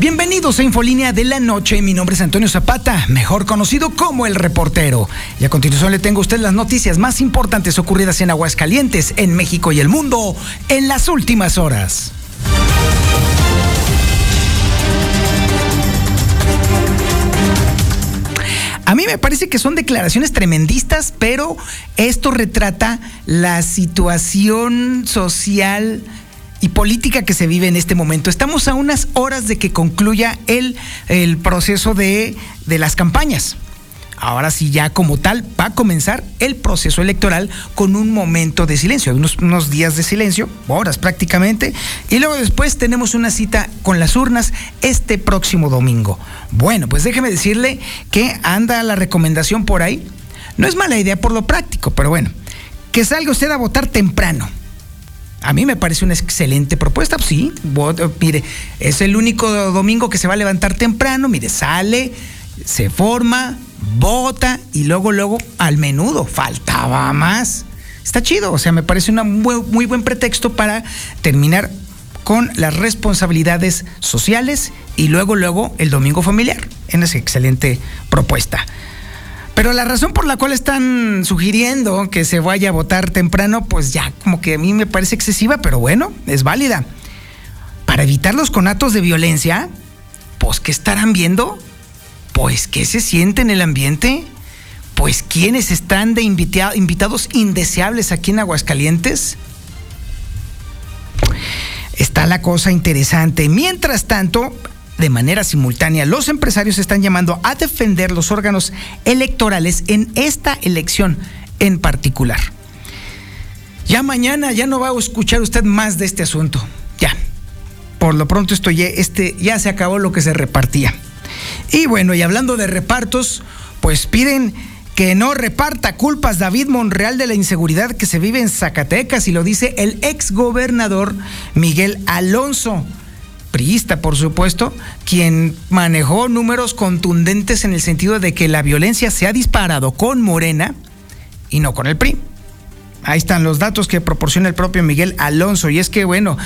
Bienvenidos a Infolínea de la Noche. Mi nombre es Antonio Zapata, mejor conocido como el reportero. Y a continuación le tengo a usted las noticias más importantes ocurridas en Aguascalientes, en México y el mundo en las últimas horas. A mí me parece que son declaraciones tremendistas, pero esto retrata la situación social y política que se vive en este momento. Estamos a unas horas de que concluya el, el proceso de, de las campañas. Ahora sí, ya como tal, va a comenzar el proceso electoral con un momento de silencio, unos, unos, días de silencio, horas prácticamente, y luego después tenemos una cita con las urnas este próximo domingo. Bueno, pues déjeme decirle que anda la recomendación por ahí. No es mala idea por lo práctico, pero bueno, que salga usted a votar temprano. A mí me parece una excelente propuesta, pues sí, voto, mire, es el único domingo que se va a levantar temprano, mire, sale, se forma, vota y luego, luego al menudo, faltaba más. Está chido, o sea, me parece un muy, muy buen pretexto para terminar con las responsabilidades sociales y luego, luego el domingo familiar. En esa excelente propuesta. Pero la razón por la cual están sugiriendo que se vaya a votar temprano, pues ya como que a mí me parece excesiva, pero bueno, es válida. Para evitar los conatos de violencia, pues ¿qué estarán viendo? Pues ¿qué se siente en el ambiente? Pues ¿quiénes están de invita invitados indeseables aquí en Aguascalientes? Está la cosa interesante. Mientras tanto, de manera simultánea, los empresarios están llamando a defender los órganos electorales en esta elección en particular. Ya mañana ya no va a escuchar usted más de este asunto. Ya. Por lo pronto esto ya, este, ya se acabó lo que se repartía. Y bueno, y hablando de repartos, pues piden que no reparta culpas David Monreal de la inseguridad que se vive en Zacatecas y lo dice el ex gobernador Miguel Alonso priista, por supuesto, quien manejó números contundentes en el sentido de que la violencia se ha disparado con Morena y no con el PRI. Ahí están los datos que proporciona el propio Miguel Alonso. Y es que, bueno,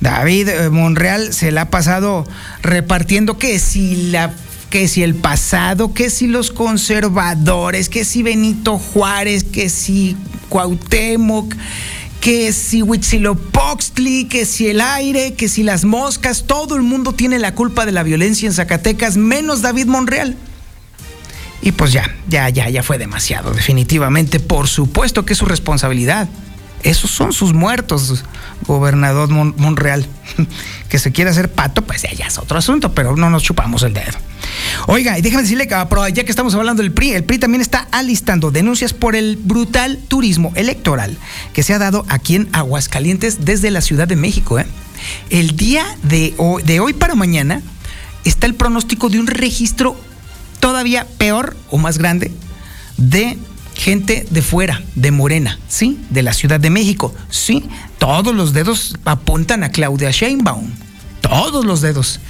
David Monreal se la ha pasado repartiendo que si la que si el pasado, que si los conservadores, que si Benito Juárez, que si Cuauhtémoc, que si Huitzilopochtli, que si el aire, que si las moscas, todo el mundo tiene la culpa de la violencia en Zacatecas, menos David Monreal. Y pues ya, ya, ya, ya fue demasiado, definitivamente. Por supuesto que es su responsabilidad. Esos son sus muertos, gobernador Mon Monreal. que se quiere hacer pato, pues ya, es otro asunto, pero no nos chupamos el dedo. Oiga, y déjame decirle que ya que estamos hablando del PRI, el PRI también está alistando denuncias por el brutal turismo electoral que se ha dado aquí en Aguascalientes desde la Ciudad de México. ¿eh? El día de hoy, de hoy para mañana está el pronóstico de un registro todavía peor o más grande de gente de fuera, de Morena, ¿sí? De la Ciudad de México, ¿sí? Todos los dedos apuntan a Claudia Sheinbaum, todos los dedos.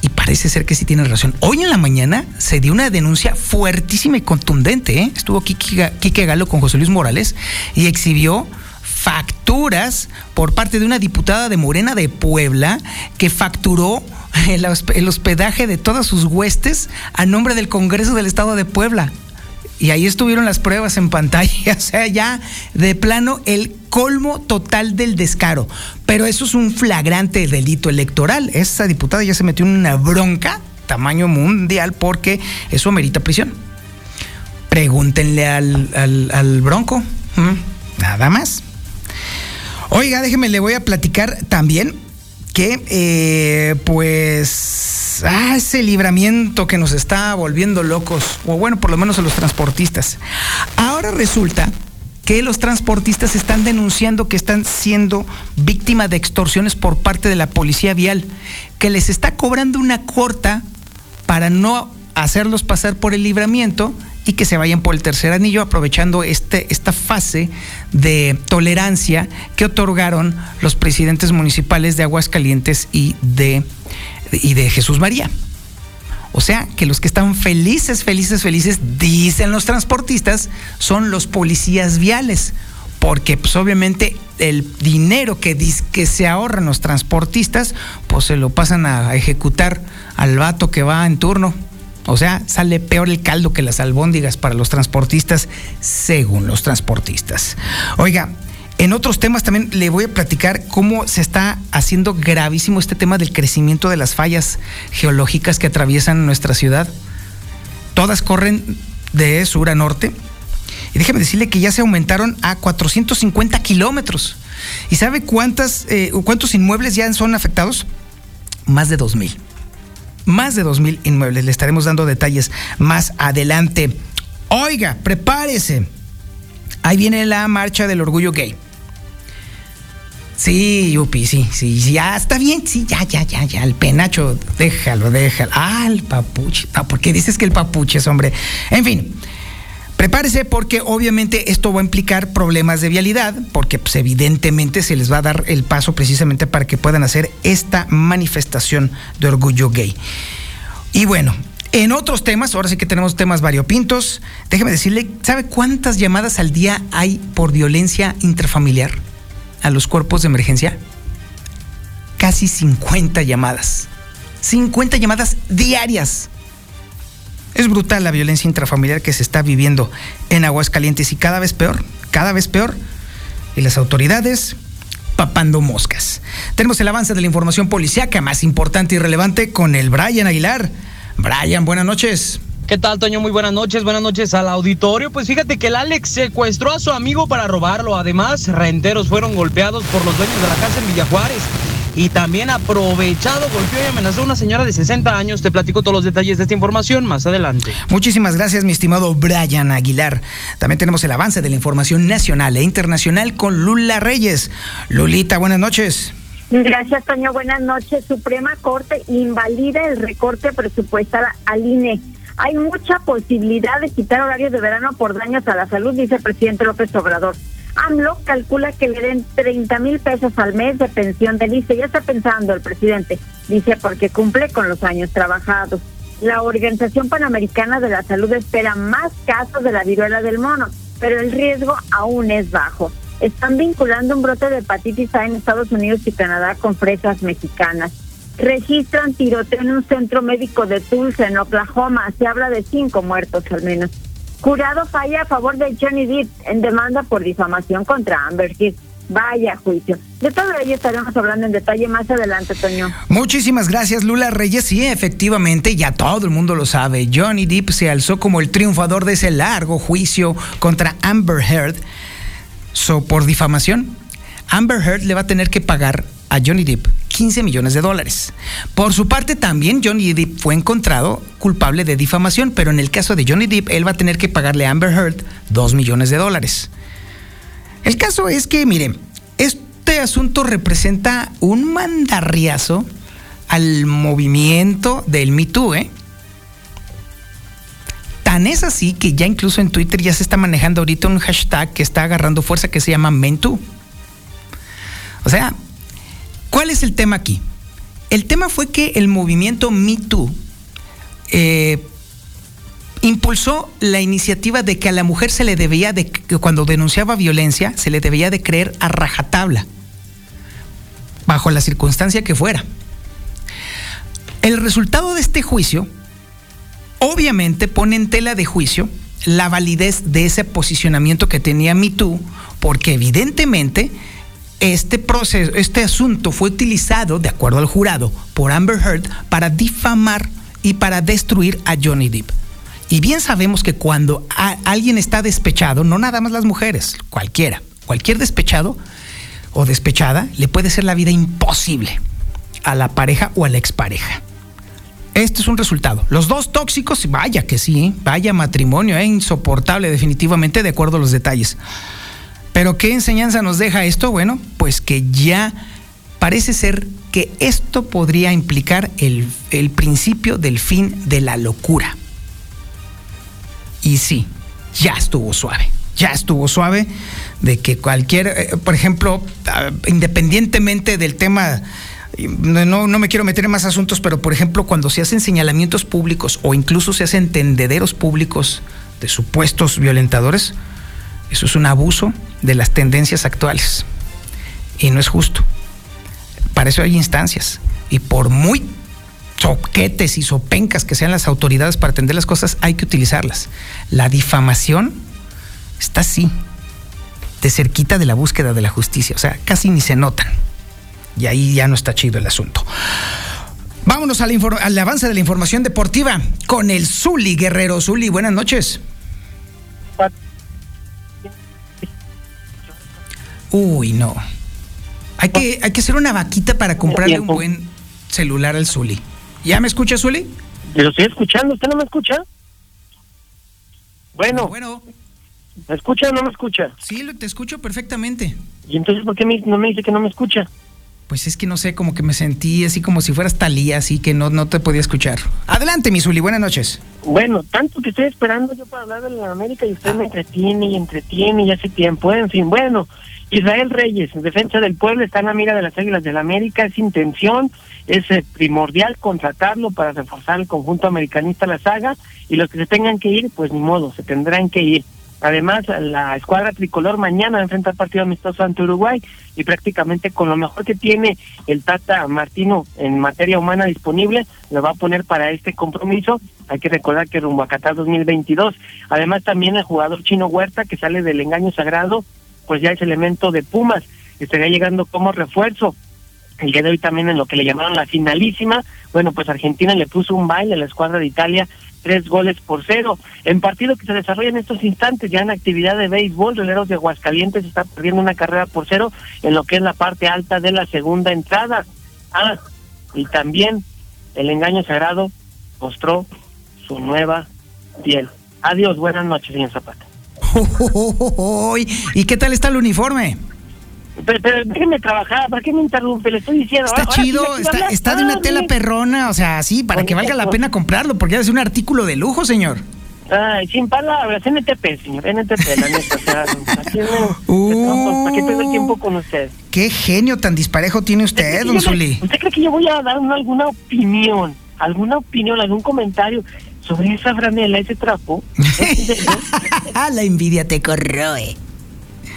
Y parece ser que sí tiene razón. Hoy en la mañana se dio una denuncia fuertísima y contundente. ¿eh? Estuvo Quique Galo con José Luis Morales y exhibió facturas por parte de una diputada de Morena de Puebla que facturó el hospedaje de todas sus huestes a nombre del Congreso del Estado de Puebla. Y ahí estuvieron las pruebas en pantalla, o sea, ya de plano el colmo total del descaro. Pero eso es un flagrante delito electoral. Esa diputada ya se metió en una bronca tamaño mundial porque eso merita prisión. Pregúntenle al, al, al bronco. Nada más. Oiga, déjeme, le voy a platicar también que, eh, pues, ah, ese libramiento que nos está volviendo locos, o bueno, por lo menos a los transportistas. Ahora resulta que los transportistas están denunciando que están siendo víctimas de extorsiones por parte de la policía vial, que les está cobrando una corta para no hacerlos pasar por el libramiento y que se vayan por el tercer anillo aprovechando este, esta fase de tolerancia que otorgaron los presidentes municipales de Aguascalientes y de, y de Jesús María. O sea, que los que están felices, felices, felices, dicen los transportistas, son los policías viales. Porque pues obviamente el dinero que, que se ahorran los transportistas, pues se lo pasan a ejecutar al vato que va en turno. O sea, sale peor el caldo que las albóndigas para los transportistas, según los transportistas. Oiga, en otros temas también le voy a platicar cómo se está haciendo gravísimo este tema del crecimiento de las fallas geológicas que atraviesan nuestra ciudad. Todas corren de sur a norte. Y déjeme decirle que ya se aumentaron a 450 kilómetros. ¿Y sabe cuántas, eh, cuántos inmuebles ya son afectados? Más de 2.000. Más de 2.000 inmuebles. Le estaremos dando detalles más adelante. Oiga, prepárese. Ahí viene la marcha del orgullo gay. Sí, Yupi, sí, sí, ya está bien, sí, ya, ya, ya, ya, el penacho, déjalo, déjalo. Ah, el papuche. Ah, ¿por qué dices que el papuche es hombre? En fin, prepárese porque obviamente esto va a implicar problemas de vialidad, porque pues, evidentemente se les va a dar el paso precisamente para que puedan hacer esta manifestación de orgullo gay. Y bueno, en otros temas, ahora sí que tenemos temas variopintos, déjeme decirle, ¿sabe cuántas llamadas al día hay por violencia intrafamiliar? A los cuerpos de emergencia? Casi 50 llamadas. 50 llamadas diarias. Es brutal la violencia intrafamiliar que se está viviendo en Aguascalientes y cada vez peor, cada vez peor. Y las autoridades papando moscas. Tenemos el avance de la información policíaca más importante y relevante con el Brian Aguilar. Brian, buenas noches. ¿Qué tal, Toño? Muy buenas noches, buenas noches al auditorio. Pues fíjate que el Alex secuestró a su amigo para robarlo. Además, renteros fueron golpeados por los dueños de la casa en Villajuárez. Y también aprovechado, golpeó y amenazó a una señora de 60 años. Te platico todos los detalles de esta información más adelante. Muchísimas gracias, mi estimado Brian Aguilar. También tenemos el avance de la información nacional e internacional con Lula Reyes. Lulita, buenas noches. Gracias, Toño. Buenas noches. Suprema Corte invalida el recorte presupuestal al INE. Hay mucha posibilidad de quitar horarios de verano por daños a la salud, dice el presidente López Obrador. AMLO calcula que le den 30 mil pesos al mes de pensión de lista. Ya está pensando el presidente, dice, porque cumple con los años trabajados. La Organización Panamericana de la Salud espera más casos de la viruela del mono, pero el riesgo aún es bajo. Están vinculando un brote de hepatitis A en Estados Unidos y Canadá con fresas mexicanas registran tiroteo en un centro médico de Tulsa, en Oklahoma. Se habla de cinco muertos al menos. Jurado falla a favor de Johnny Depp en demanda por difamación contra Amber Heard. Vaya juicio. De todo ello estaremos hablando en detalle más adelante, Toño. Muchísimas gracias, Lula Reyes. Sí, efectivamente, ya todo el mundo lo sabe. Johnny Depp se alzó como el triunfador de ese largo juicio contra Amber Heard so, por difamación. Amber Heard le va a tener que pagar a Johnny Depp 15 millones de dólares. Por su parte, también Johnny Depp fue encontrado culpable de difamación, pero en el caso de Johnny Depp, él va a tener que pagarle a Amber Heard 2 millones de dólares. El caso es que, miren, este asunto representa un mandarriazo al movimiento del Me Too, ¿eh? Tan es así que ya incluso en Twitter ya se está manejando ahorita un hashtag que está agarrando fuerza que se llama MenToo. O sea, ¿Cuál es el tema aquí? El tema fue que el movimiento Me Too eh, impulsó la iniciativa de que a la mujer se le debía de, que cuando denunciaba violencia, se le debía de creer a rajatabla, bajo la circunstancia que fuera. El resultado de este juicio, obviamente, pone en tela de juicio la validez de ese posicionamiento que tenía Me Too, porque evidentemente este proceso, este asunto fue utilizado, de acuerdo al jurado, por Amber Heard para difamar y para destruir a Johnny Depp. Y bien sabemos que cuando alguien está despechado, no nada más las mujeres, cualquiera, cualquier despechado o despechada, le puede ser la vida imposible a la pareja o a la expareja. Este es un resultado. Los dos tóxicos, vaya que sí, vaya matrimonio, es insoportable definitivamente de acuerdo a los detalles. Pero ¿qué enseñanza nos deja esto? Bueno, pues que ya parece ser que esto podría implicar el, el principio del fin de la locura. Y sí, ya estuvo suave, ya estuvo suave de que cualquier, eh, por ejemplo, ah, independientemente del tema, no, no me quiero meter en más asuntos, pero por ejemplo, cuando se hacen señalamientos públicos o incluso se hacen tendederos públicos de supuestos violentadores, eso es un abuso de las tendencias actuales. Y no es justo. Para eso hay instancias. Y por muy soquetes y sopencas que sean las autoridades para atender las cosas, hay que utilizarlas. La difamación está así, de cerquita de la búsqueda de la justicia. O sea, casi ni se notan. Y ahí ya no está chido el asunto. Vámonos al, al avance de la información deportiva con el Zuli Guerrero. Zuli, buenas noches. Uy, no. Hay que, hay que hacer una vaquita para comprarle un buen celular al Zuli. ¿Ya me escucha, Zuli? Lo estoy escuchando, ¿usted no me escucha? Bueno. Bueno. ¿Me escucha o no me escucha? Sí, te escucho perfectamente. ¿Y entonces por qué no me dice que no me escucha? Pues es que no sé, como que me sentí así como si fueras Talía, así que no, no te podía escuchar. Adelante, mi Zuli, buenas noches. Bueno, tanto que estoy esperando yo para hablar de la América y usted me entretiene y entretiene y hace tiempo, en fin, bueno. Israel Reyes, en defensa del pueblo, está en la mira de las Águilas del la América, es intención, es eh, primordial contratarlo para reforzar el conjunto americanista la saga y los que se tengan que ir, pues ni modo, se tendrán que ir. Además, la escuadra tricolor mañana va a enfrentar partido amistoso ante Uruguay y prácticamente con lo mejor que tiene el Tata Martino en materia humana disponible, lo va a poner para este compromiso. Hay que recordar que rumbo a Qatar 2022. Además, también el jugador chino Huerta, que sale del engaño sagrado, pues ya es elemento de Pumas, estaría llegando como refuerzo. El día de hoy también en lo que le llamaron la finalísima, bueno, pues Argentina le puso un baile a la escuadra de Italia tres goles por cero. En partido que se desarrolla en estos instantes, ya en actividad de béisbol, Releros de Aguascalientes está perdiendo una carrera por cero en lo que es la parte alta de la segunda entrada. Ah, y también el engaño sagrado mostró su nueva piel. Adiós, buenas noches, señor Zapata. ¿Y qué tal está el uniforme? Pero, pero déjeme trabajar, ¿para qué me interrumpe? Le estoy diciendo. Está chido, está, de una tela perrona, o sea, sí, para que valga la pena comprarlo, porque es un artículo de lujo, señor. Ay, sin palabras, NTP, señor, NTP, la neta, o sea, aquí uh, ¿para qué tengo el tiempo con usted? Qué genio tan disparejo tiene usted, don Zuli. ¿Usted cree que yo voy a dar alguna opinión, alguna opinión, algún comentario sobre esa franela, ese trapo? la envidia te corroe.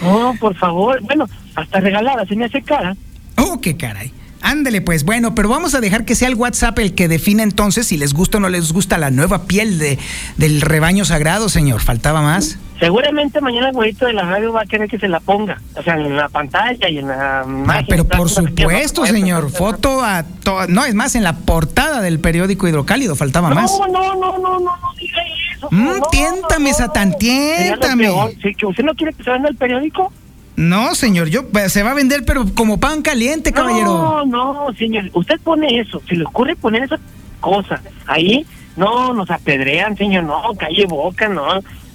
No, por favor, bueno, hasta regalada, se me hace cara. Oh, qué caray. Ándele pues, bueno, pero vamos a dejar que sea el WhatsApp el que define entonces si les gusta o no les gusta la nueva piel de, del rebaño sagrado, señor. ¿Faltaba más? Seguramente mañana el güeyito de la radio va a querer que se la ponga, o sea, en la pantalla y en la ah, pero por supuesto, señor, foto a no, es más, en la portada del periódico Hidrocálido faltaba más. No, no, no, no, no, no diga eso. Mm, tiéntame, Satán, tiéntame. ¿Usted no quiere que se venda el periódico? No, señor, yo pues, se va a vender, pero como pan caliente, caballero. No, no, señor, usted pone eso, si le ocurre poner esa cosa ahí, no, nos apedrean, señor, no, calle boca, no.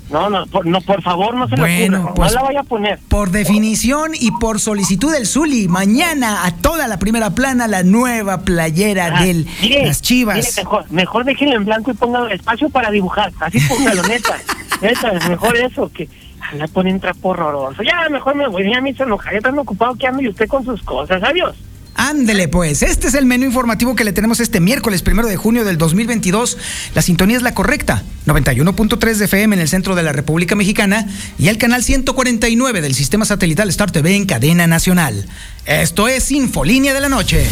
No, no, por, no, por favor, no se bueno, ocurra, pues, no la vaya a poner. Por definición y por solicitud del Zuli, mañana a toda la primera plana la nueva playera ah, de las Chivas. Mire, mejor, mejor déjenlo en blanco y póngalo espacio para dibujar, así póngalo, neta. neta, es mejor eso que la ponen trapo horroroso. Ya, mejor me voy, ya me hizo enojar, ya tan ocupado que ando y usted con sus cosas. Adiós. Ándele pues, este es el menú informativo que le tenemos este miércoles primero de junio del 2022. La sintonía es la correcta, 91.3 de FM en el centro de la República Mexicana y el canal 149 del sistema satelital Star TV en cadena nacional. Esto es Infolínea de la Noche.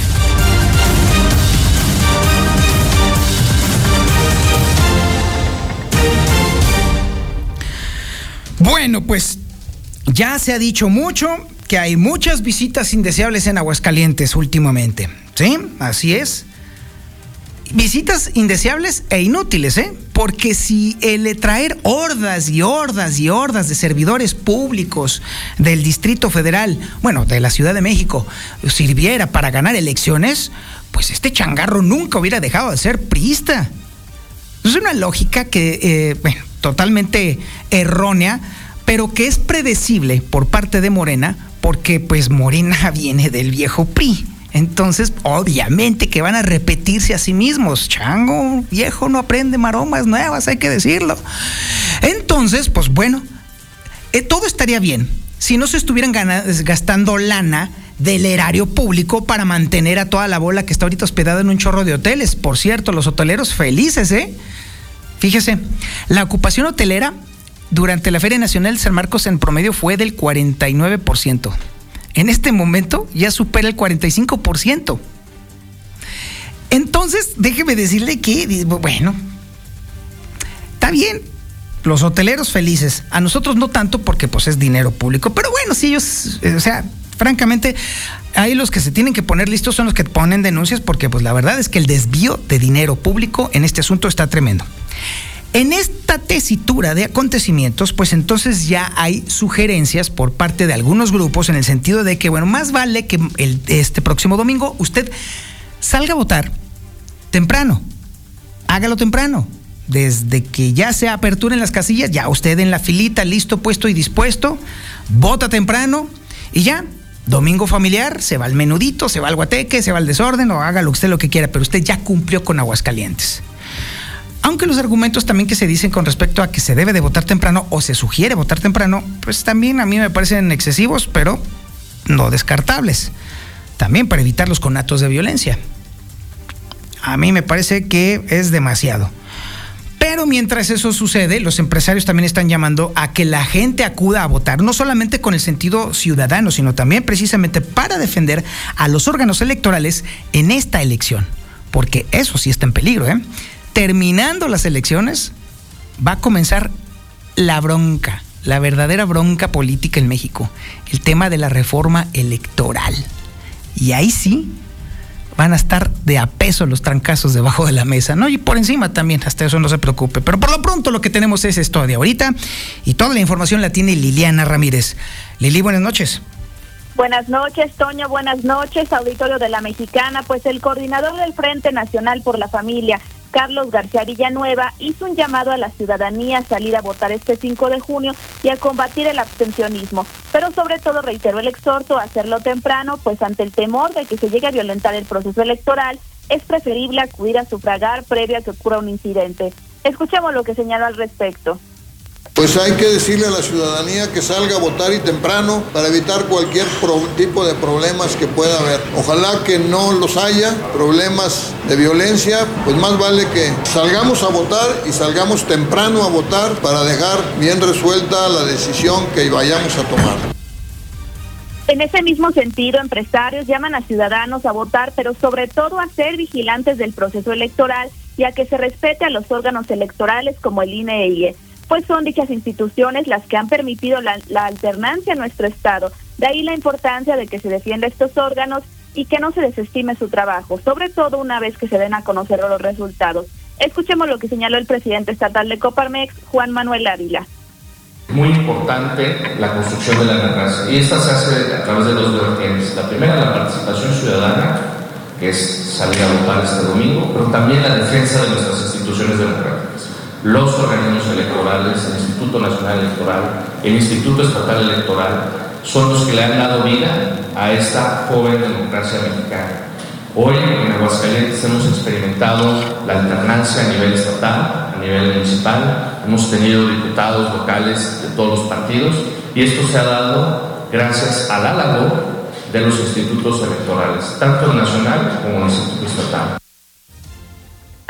Bueno, pues ya se ha dicho mucho que hay muchas visitas indeseables en Aguascalientes últimamente. ¿Sí? Así es. Visitas indeseables e inútiles, ¿eh? Porque si el traer hordas y hordas y hordas de servidores públicos del Distrito Federal, bueno, de la Ciudad de México, sirviera para ganar elecciones, pues este changarro nunca hubiera dejado de ser priista. Es una lógica que, eh, bueno, totalmente errónea pero que es predecible por parte de Morena, porque pues Morena viene del viejo PRI. Entonces, obviamente que van a repetirse a sí mismos. Chango, viejo no aprende maromas nuevas, hay que decirlo. Entonces, pues bueno, eh, todo estaría bien si no se estuvieran gastando lana del erario público para mantener a toda la bola que está ahorita hospedada en un chorro de hoteles. Por cierto, los hoteleros felices, ¿eh? Fíjese, la ocupación hotelera durante la Feria Nacional San Marcos en promedio fue del 49%. En este momento ya supera el 45%. Entonces, déjeme decirle que, bueno, está bien, los hoteleros felices, a nosotros no tanto porque pues es dinero público, pero bueno, si ellos, eh, o sea, francamente, ahí los que se tienen que poner listos son los que ponen denuncias porque pues la verdad es que el desvío de dinero público en este asunto está tremendo. En esta tesitura de acontecimientos, pues entonces ya hay sugerencias por parte de algunos grupos en el sentido de que, bueno, más vale que este próximo domingo usted salga a votar temprano. Hágalo temprano. Desde que ya se aperturen las casillas, ya usted en la filita, listo, puesto y dispuesto, vota temprano y ya, Domingo familiar, se va al menudito, se va al guateque, se va al desorden o haga lo que usted lo que quiera, pero usted ya cumplió con Aguascalientes. Aunque los argumentos también que se dicen con respecto a que se debe de votar temprano o se sugiere votar temprano, pues también a mí me parecen excesivos, pero no descartables. También para evitar los conatos de violencia. A mí me parece que es demasiado. Pero mientras eso sucede, los empresarios también están llamando a que la gente acuda a votar, no solamente con el sentido ciudadano, sino también precisamente para defender a los órganos electorales en esta elección. Porque eso sí está en peligro, ¿eh? Terminando las elecciones, va a comenzar la bronca, la verdadera bronca política en México, el tema de la reforma electoral. Y ahí sí van a estar de a peso los trancazos debajo de la mesa, ¿no? Y por encima también, hasta eso no se preocupe. Pero por lo pronto lo que tenemos es esto de ahorita y toda la información la tiene Liliana Ramírez. Lili, buenas noches. Buenas noches, Toño. Buenas noches, auditorio de la Mexicana. Pues el coordinador del Frente Nacional por la Familia, Carlos García Villanueva, hizo un llamado a la ciudadanía a salir a votar este 5 de junio y a combatir el abstencionismo, pero sobre todo reiteró el exhorto a hacerlo temprano, pues ante el temor de que se llegue a violentar el proceso electoral, es preferible acudir a sufragar previo a que ocurra un incidente. Escuchemos lo que señaló al respecto. Pues hay que decirle a la ciudadanía que salga a votar y temprano para evitar cualquier tipo de problemas que pueda haber. Ojalá que no los haya, problemas de violencia, pues más vale que salgamos a votar y salgamos temprano a votar para dejar bien resuelta la decisión que vayamos a tomar. En ese mismo sentido, empresarios llaman a ciudadanos a votar, pero sobre todo a ser vigilantes del proceso electoral y a que se respete a los órganos electorales como el INE y pues son dichas instituciones las que han permitido la, alternancia en nuestro Estado. De ahí la importancia de que se defienda estos órganos y que no se desestime su trabajo, sobre todo una vez que se den a conocer los resultados. Escuchemos lo que señaló el presidente estatal de Coparmex, Juan Manuel Ávila. Muy importante la construcción de la democracia y esta se hace a través de dos vertientes. La primera, la participación ciudadana, que es salir a votar este domingo, pero también la defensa de nuestras instituciones democráticas los organismos electorales, el Instituto Nacional Electoral, el Instituto Estatal Electoral, son los que le han dado vida a esta joven democracia mexicana. Hoy en Aguascalientes hemos experimentado la alternancia a nivel estatal, a nivel municipal, hemos tenido diputados locales de todos los partidos y esto se ha dado gracias a la labor de los institutos electorales, tanto el nacional como el instituto estatal.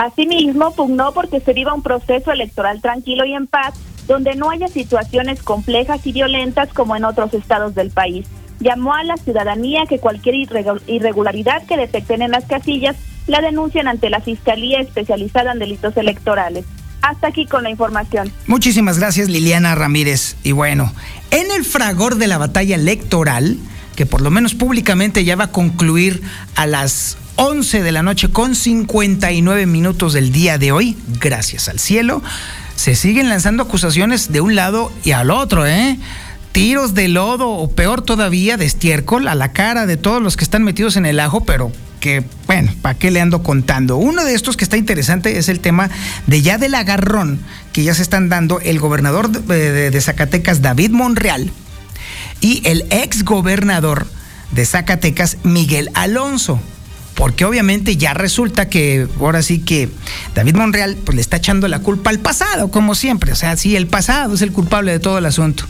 Asimismo, pugnó porque se viva un proceso electoral tranquilo y en paz, donde no haya situaciones complejas y violentas como en otros estados del país. Llamó a la ciudadanía que cualquier irregularidad que detecten en las casillas la denuncien ante la Fiscalía Especializada en Delitos Electorales. Hasta aquí con la información. Muchísimas gracias Liliana Ramírez. Y bueno, en el fragor de la batalla electoral, que por lo menos públicamente ya va a concluir a las 11 de la noche con 59 minutos del día de hoy, gracias al cielo, se siguen lanzando acusaciones de un lado y al otro, ¿eh? Tiros de lodo o peor todavía de estiércol a la cara de todos los que están metidos en el ajo, pero que, bueno, ¿para qué le ando contando? Uno de estos que está interesante es el tema de ya del agarrón que ya se están dando el gobernador de, Zacatecas, David Monreal, y el ex gobernador de Zacatecas, Miguel Alonso porque obviamente ya resulta que ahora sí que David Monreal pues, le está echando la culpa al pasado, como siempre. O sea, sí, el pasado es el culpable de todo el asunto.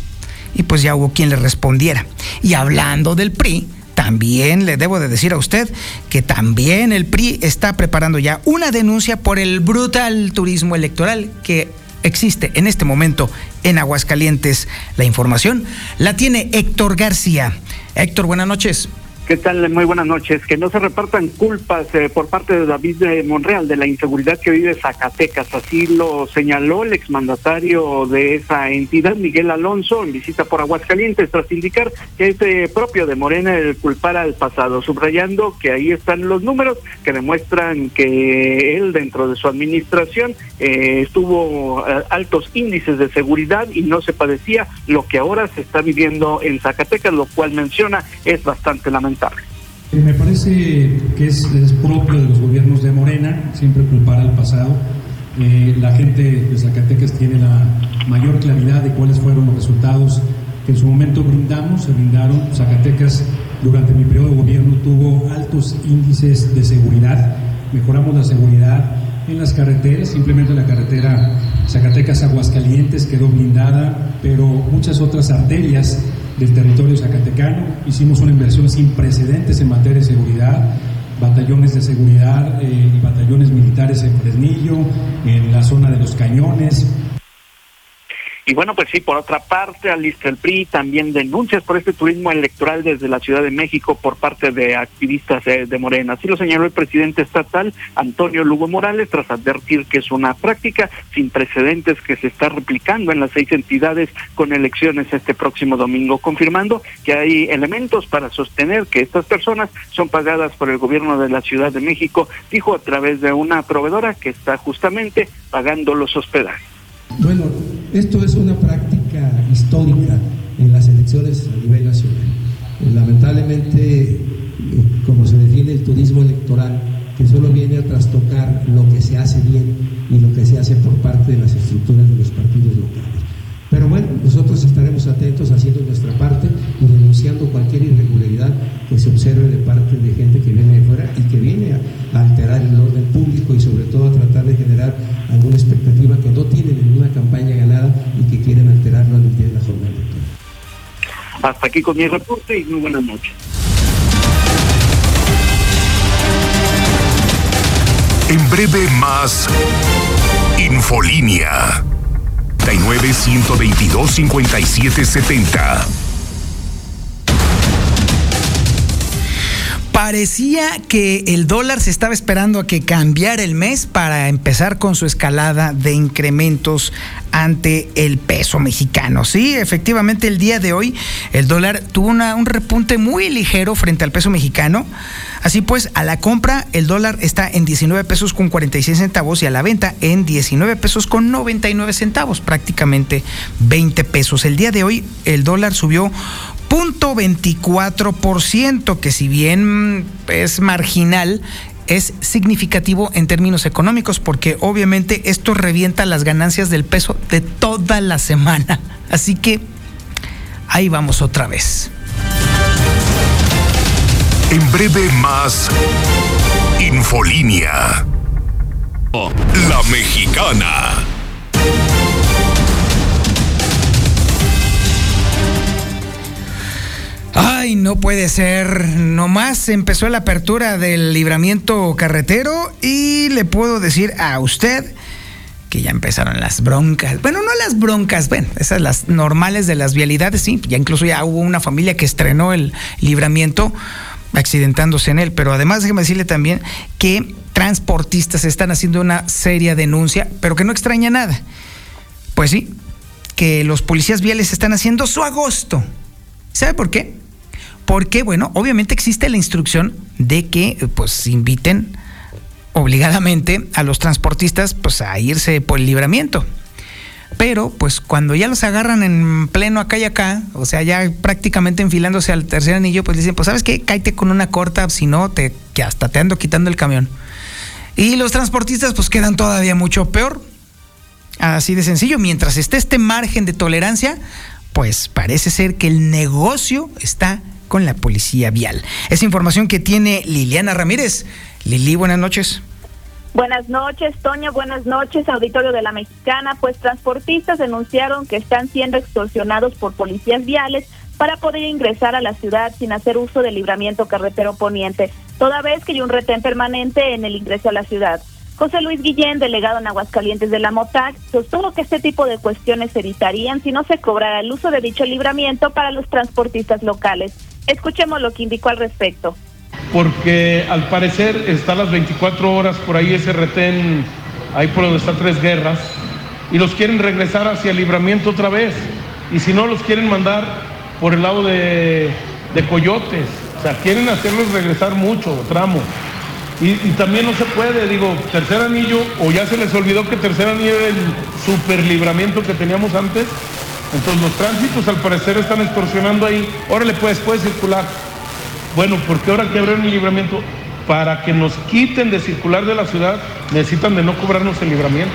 Y pues ya hubo quien le respondiera. Y hablando del PRI, también le debo de decir a usted que también el PRI está preparando ya una denuncia por el brutal turismo electoral que existe en este momento en Aguascalientes. La información la tiene Héctor García. Héctor, buenas noches. ¿Qué tal? Muy buenas noches. Que no se repartan culpas eh, por parte de David de Monreal de la inseguridad que vive Zacatecas. Así lo señaló el exmandatario de esa entidad, Miguel Alonso, en visita por Aguascalientes, tras indicar que es eh, propio de Morena el culpar al pasado, subrayando que ahí están los números que demuestran que él, dentro de su administración, eh, estuvo altos índices de seguridad y no se padecía lo que ahora se está viviendo en Zacatecas, lo cual menciona es bastante lamentable. Eh, me parece que es, propio de los gobiernos de Morena siempre culpar al pasado. Eh, la gente de Zacatecas tiene la mayor claridad de cuáles fueron los resultados que en su momento brindamos, se brindaron. Zacatecas durante mi periodo de gobierno tuvo altos índices de seguridad, mejoramos la seguridad en las carreteras, simplemente la carretera Zacatecas-Aguascalientes quedó blindada, pero muchas otras arterias del territorio zacatecano. Hicimos una inversión sin precedentes en materia de seguridad, batallones de seguridad eh, y batallones militares en Fresnillo, en la zona de los cañones, y bueno, pues sí, por otra parte, alista el PRI también denuncias por este turismo electoral desde la Ciudad de México por parte de activistas eh, de Morena. Así lo señaló el presidente estatal, Antonio Lugo Morales, tras advertir que es una práctica sin precedentes que se está replicando en las seis entidades con elecciones este próximo domingo, confirmando que hay elementos para sostener que estas personas son pagadas por el gobierno de la Ciudad de México, dijo a través de una proveedora que está justamente pagando los hospedajes. Bueno, esto es una práctica histórica en las elecciones a nivel nacional. Lamentablemente, eh, como se define el turismo electoral, que solo viene a trastocar lo que se hace bien y lo que se hace por parte de las estructuras de los partidos locales. Pero bueno, nosotros estaremos atentos haciendo nuestra parte y denunciando cualquier irregularidad que se observe de parte de gente que viene de fuera y que viene a alterar el orden público y sobre todo a tratar de generar alguna expectativa que no tienen en una campaña ganada y que quieren alterarlo al día de la jornada Hasta aquí con mi reporte y muy buenas noches. En breve más Infolínea. 122 5770. Parecía que el dólar se estaba esperando a que cambiara el mes para empezar con su escalada de incrementos ante el peso mexicano. Sí, efectivamente el día de hoy el dólar tuvo un repunte muy ligero frente al peso mexicano. Así pues, a la compra el dólar está en 19 pesos con 46 centavos y a la venta en 19 pesos con 99 centavos, prácticamente 20 pesos. El día de hoy el dólar subió 0.24%, que si bien es marginal, es significativo en términos económicos porque obviamente esto revienta las ganancias del peso de toda la semana. Así que ahí vamos otra vez. En breve más Infolínea. La mexicana. Ay, no puede ser. Nomás empezó la apertura del libramiento carretero y le puedo decir a usted que ya empezaron las broncas. Bueno, no las broncas, bueno, esas las normales de las vialidades, sí. Ya incluso ya hubo una familia que estrenó el libramiento accidentándose en él. Pero además déjeme decirle también que transportistas están haciendo una seria denuncia, pero que no extraña nada. Pues sí, que los policías viales están haciendo su agosto. ¿Sabe por qué? Porque, bueno, obviamente existe la instrucción de que pues inviten obligadamente a los transportistas pues a irse por el libramiento. pero pues cuando ya los agarran en pleno acá y acá, o sea, ya prácticamente enfilándose al tercer anillo, pues dicen, pues sabes qué, cállate con una corta, si no, te, que hasta te ando quitando el camión. Y los transportistas pues quedan todavía mucho peor. Así de sencillo, mientras esté este margen de tolerancia, pues parece ser que el negocio está con la policía vial. Es información que tiene Liliana Ramírez. Lili, buenas noches. Buenas noches, Toña. Buenas noches, auditorio de la Mexicana. Pues transportistas denunciaron que están siendo extorsionados por policías viales para poder ingresar a la ciudad sin hacer uso del libramiento carretero poniente, toda vez que hay un retén permanente en el ingreso a la ciudad. José Luis Guillén, delegado en Aguascalientes de la MOTAC, sostuvo que este tipo de cuestiones se evitarían si no se cobrara el uso de dicho libramiento para los transportistas locales. Escuchemos lo que indicó al respecto porque al parecer está las 24 horas por ahí ese retén, ahí por donde está Tres Guerras, y los quieren regresar hacia el libramiento otra vez. Y si no, los quieren mandar por el lado de, Coyotes. O sea, quieren hacerlos regresar mucho, tramo. Y, y, también no se puede, digo, tercer anillo, o ya se les olvidó que tercer anillo era el super libramiento que teníamos antes. Entonces los tránsitos al parecer están extorsionando ahí. Órale pues, puede circular. Bueno, porque ahora que abrieron el libramiento, para que nos quiten de circular de la ciudad, necesitan de no cobrarnos el libramiento.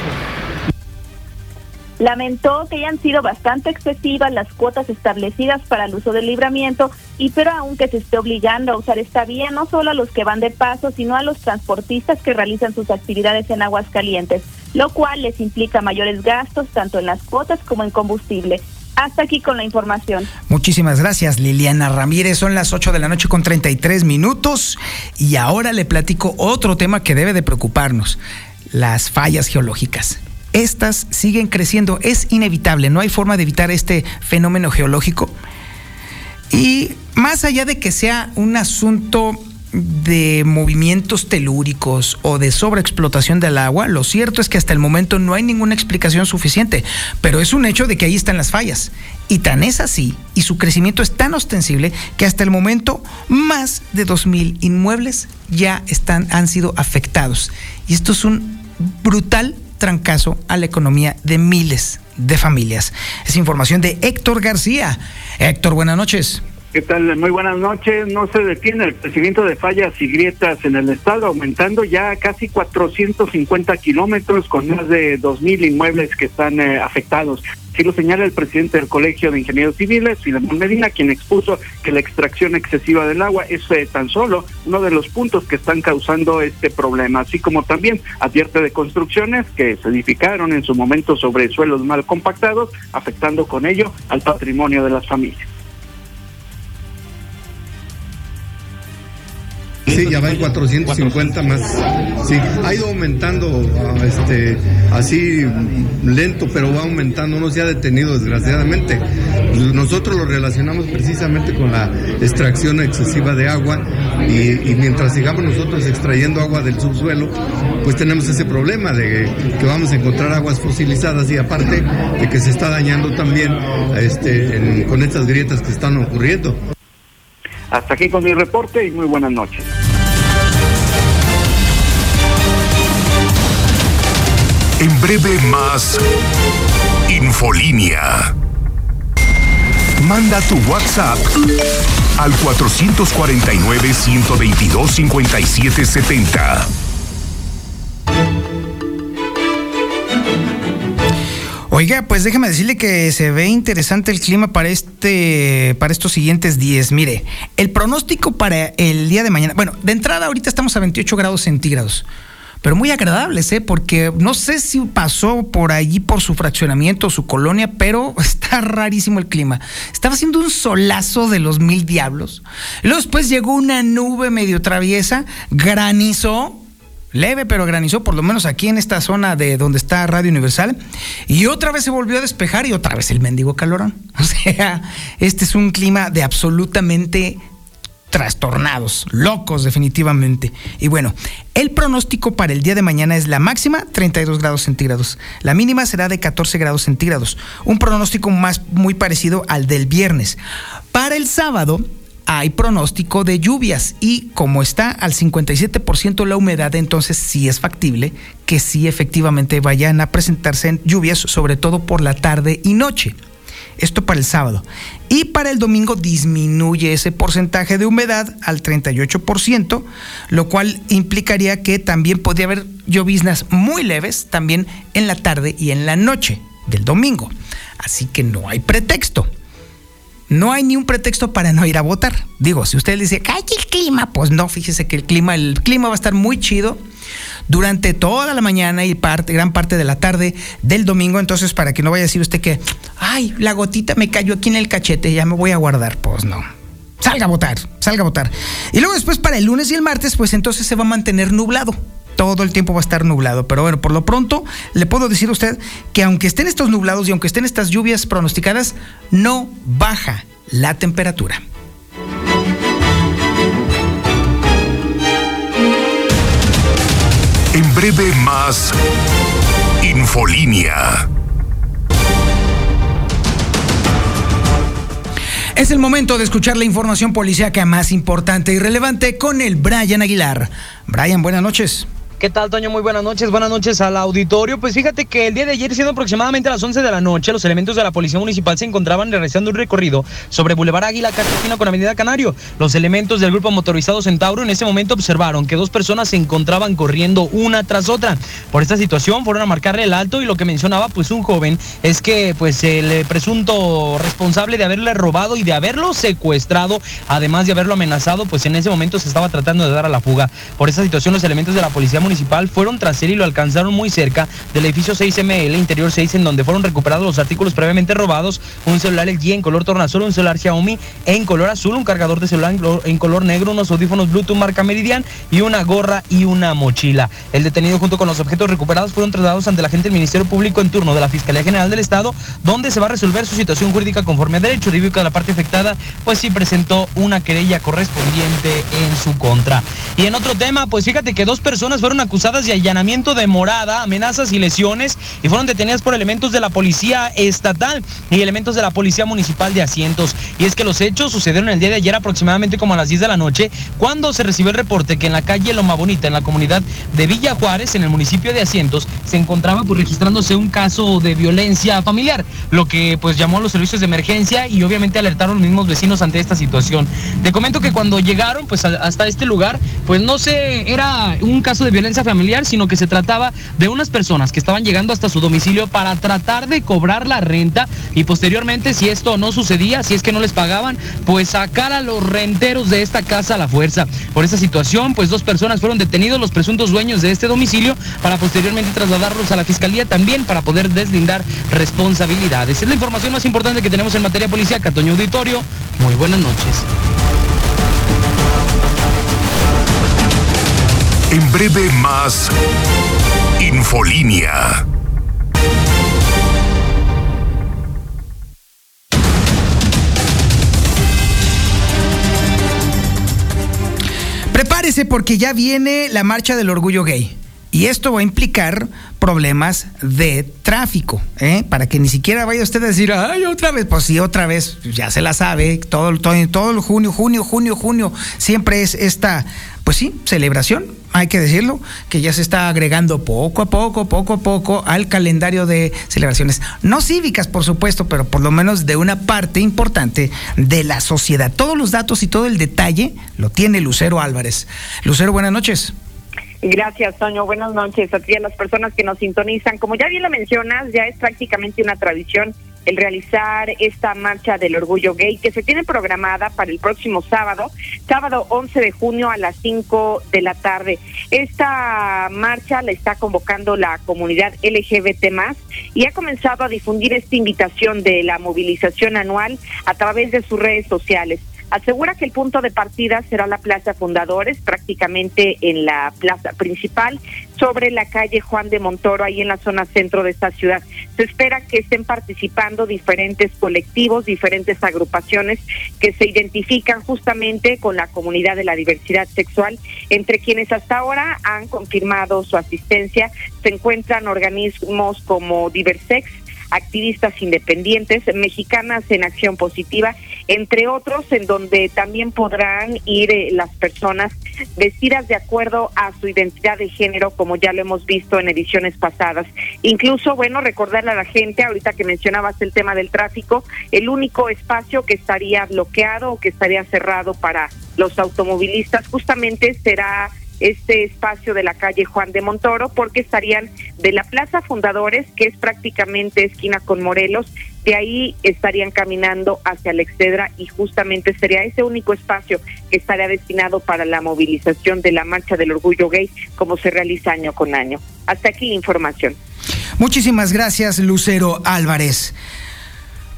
Lamentó que hayan sido bastante excesivas las cuotas establecidas para el uso del libramiento y pero aunque se esté obligando a usar esta vía no solo a los que van de paso, sino a los transportistas que realizan sus actividades en aguas calientes, lo cual les implica mayores gastos tanto en las cuotas como en combustible. Hasta aquí con la información. Muchísimas gracias, Liliana Ramírez. Son las 8 de la noche con 33 minutos y ahora le platico otro tema que debe de preocuparnos, las fallas geológicas. Estas siguen creciendo, es inevitable, no hay forma de evitar este fenómeno geológico. Y más allá de que sea un asunto de movimientos telúricos o de sobreexplotación del agua, lo cierto es que hasta el momento no hay ninguna explicación suficiente, pero es un hecho de que ahí están las fallas. Y tan es así, y su crecimiento es tan ostensible, que hasta el momento más de 2.000 inmuebles ya están, han sido afectados. Y esto es un brutal trancazo a la economía de miles de familias. Es información de Héctor García. Héctor, buenas noches. ¿Qué tal? Muy buenas noches. No se detiene el crecimiento de fallas y grietas en el estado, aumentando ya casi 450 kilómetros con más de 2.000 inmuebles que están eh, afectados. Así lo señala el presidente del Colegio de Ingenieros Civiles, Filemón Medina, quien expuso que la extracción excesiva del agua es eh, tan solo uno de los puntos que están causando este problema, así como también advierte de construcciones que se edificaron en su momento sobre suelos mal compactados, afectando con ello al patrimonio de las familias. Sí, ya va en 450 más. Sí, ha ido aumentando ah, este, así lento, pero va aumentando, no se ha detenido desgraciadamente. Nosotros lo relacionamos precisamente con la extracción excesiva de agua y, mientras sigamos nosotros extrayendo agua del subsuelo, pues tenemos ese problema de que vamos a encontrar aguas fosilizadas y aparte de que se está dañando también este, con estas grietas que están ocurriendo. Hasta aquí con mi reporte y muy buenas noches. En breve más Infolínea. Manda tu WhatsApp al 449 122 5770. Oiga, pues déjeme decirle que se ve interesante el clima para este, para estos siguientes días. Mire, el pronóstico para el día de mañana. Bueno, de entrada ahorita estamos a 28 grados centígrados pero muy agradables, ¿eh? porque no sé si pasó por allí por su fraccionamiento, su colonia, pero está rarísimo el clima. Estaba haciendo un solazo de los mil diablos. Luego después llegó una nube medio traviesa, granizó, leve pero granizó, por lo menos aquí en esta zona de donde está Radio Universal, y otra vez se volvió a despejar y otra vez el mendigo calorón. O sea, este es un clima de absolutamente trastornados, locos definitivamente. Y bueno, el pronóstico para el día de mañana es la máxima 32 grados centígrados, la mínima será de 14 grados centígrados, un pronóstico más muy parecido al del viernes. Para el sábado hay pronóstico de lluvias y como está al 57% la humedad, entonces sí es factible que sí efectivamente vayan a presentarse lluvias, sobre todo por la tarde y noche. Esto para el sábado. Y para el domingo disminuye ese porcentaje de humedad al 38%, lo cual implicaría que también podría haber lloviznas muy leves también en la tarde y en la noche del domingo. Así que no hay pretexto. No hay ni un pretexto para no ir a votar. Digo, si usted dice, ¡ay, el clima! Pues no, fíjese que el clima, el clima va a estar muy chido durante toda la mañana y parte, gran parte de la tarde del domingo. Entonces, para que no vaya a decir usted que, ay, la gotita me cayó aquí en el cachete, ya me voy a guardar. Pues no. Salga a votar, salga a votar. Y luego después para el lunes y el martes, pues entonces se va a mantener nublado todo el tiempo va a estar nublado. Pero bueno, por lo pronto le puedo decir a usted que aunque estén estos nublados y aunque estén estas lluvias pronosticadas, no baja la temperatura. En breve más Infolínea. Es el momento de escuchar la información policíaca más importante y relevante con el Brian Aguilar. Brian, buenas noches. ¿Qué tal, Toño? Muy buenas noches. Buenas noches al auditorio. Pues fíjate que el día de ayer, siendo aproximadamente las 11 de la noche, los elementos de la Policía Municipal se encontraban realizando un recorrido sobre Boulevard Águila Cartagena con Avenida Canario. Los elementos del grupo motorizado Centauro en ese momento observaron que dos personas se encontraban corriendo una tras otra. Por esta situación fueron a marcarle el alto y lo que mencionaba pues un joven es que pues el presunto responsable de haberle robado y de haberlo secuestrado, además de haberlo amenazado, pues en ese momento se estaba tratando de dar a la fuga. Por esta situación los elementos de la Policía municipal fueron tras él y lo alcanzaron muy cerca del edificio 6ML, interior 6, en donde fueron recuperados los artículos previamente robados, un celular LG en color tornasol, un celular Xiaomi en color azul, un cargador de celular en color negro, unos audífonos Bluetooth marca Meridian y una gorra y una mochila. El detenido junto con los objetos recuperados fueron trasladados ante la gente del Ministerio Público en turno de la Fiscalía General del Estado, donde se va a resolver su situación jurídica conforme a derecho. Debido que la parte afectada, pues sí presentó una querella correspondiente en su contra. Y en otro tema, pues fíjate que dos personas fueron acusadas de allanamiento de morada, amenazas y lesiones y fueron detenidas por elementos de la policía estatal y elementos de la policía municipal de asientos. Y es que los hechos sucedieron el día de ayer aproximadamente como a las 10 de la noche, cuando se recibió el reporte que en la calle Loma Bonita, en la comunidad de Villa Juárez, en el municipio de Asientos, se encontraba pues registrándose un caso de violencia familiar, lo que pues llamó a los servicios de emergencia y obviamente alertaron los mismos vecinos ante esta situación. Te comento que cuando llegaron pues hasta este lugar, pues no sé, era un caso de violencia familiar, sino que se trataba de unas personas que estaban llegando hasta su domicilio para tratar de cobrar la renta y posteriormente, si esto no sucedía, si es que no les pagaban, pues sacar a los renteros de esta casa a la fuerza. Por esta situación, pues dos personas fueron detenidos, los presuntos dueños de este domicilio, para posteriormente trasladarlos a la fiscalía también para poder deslindar responsabilidades. Es la información más importante que tenemos en materia policial. Catoño Auditorio, muy buenas noches. En breve más Infolínea. Prepárese porque ya viene la marcha del orgullo gay. Y esto va a implicar problemas de tráfico, ¿eh? para que ni siquiera vaya usted a decir, ay, otra vez, pues sí, otra vez, ya se la sabe, todo, todo, todo el junio, junio, junio, junio, siempre es esta, pues sí, celebración, hay que decirlo, que ya se está agregando poco a poco, poco a poco al calendario de celebraciones, no cívicas, por supuesto, pero por lo menos de una parte importante de la sociedad. Todos los datos y todo el detalle lo tiene Lucero Álvarez. Lucero, buenas noches. Gracias, Toño. Buenas noches a ti a las personas que nos sintonizan. Como ya bien lo mencionas, ya es prácticamente una tradición el realizar esta marcha del orgullo gay que se tiene programada para el próximo sábado, sábado 11 de junio a las 5 de la tarde. Esta marcha la está convocando la comunidad LGBT y ha comenzado a difundir esta invitación de la movilización anual a través de sus redes sociales. Asegura que el punto de partida será la Plaza Fundadores, prácticamente en la plaza principal, sobre la calle Juan de Montoro, ahí en la zona centro de esta ciudad. Se espera que estén participando diferentes colectivos, diferentes agrupaciones que se identifican justamente con la comunidad de la diversidad sexual, entre quienes hasta ahora han confirmado su asistencia. Se encuentran organismos como Diversex, activistas independientes, mexicanas en acción positiva entre otros, en donde también podrán ir eh, las personas vestidas de acuerdo a su identidad de género, como ya lo hemos visto en ediciones pasadas. Incluso, bueno, recordarle a la gente, ahorita que mencionabas el tema del tráfico, el único espacio que estaría bloqueado o que estaría cerrado para los automovilistas justamente será este espacio de la calle Juan de Montoro porque estarían de la Plaza Fundadores, que es prácticamente esquina con Morelos, de ahí estarían caminando hacia la Excedra y justamente sería ese único espacio que estaría destinado para la movilización de la Marcha del Orgullo Gay como se realiza año con año. Hasta aquí información. Muchísimas gracias, Lucero Álvarez.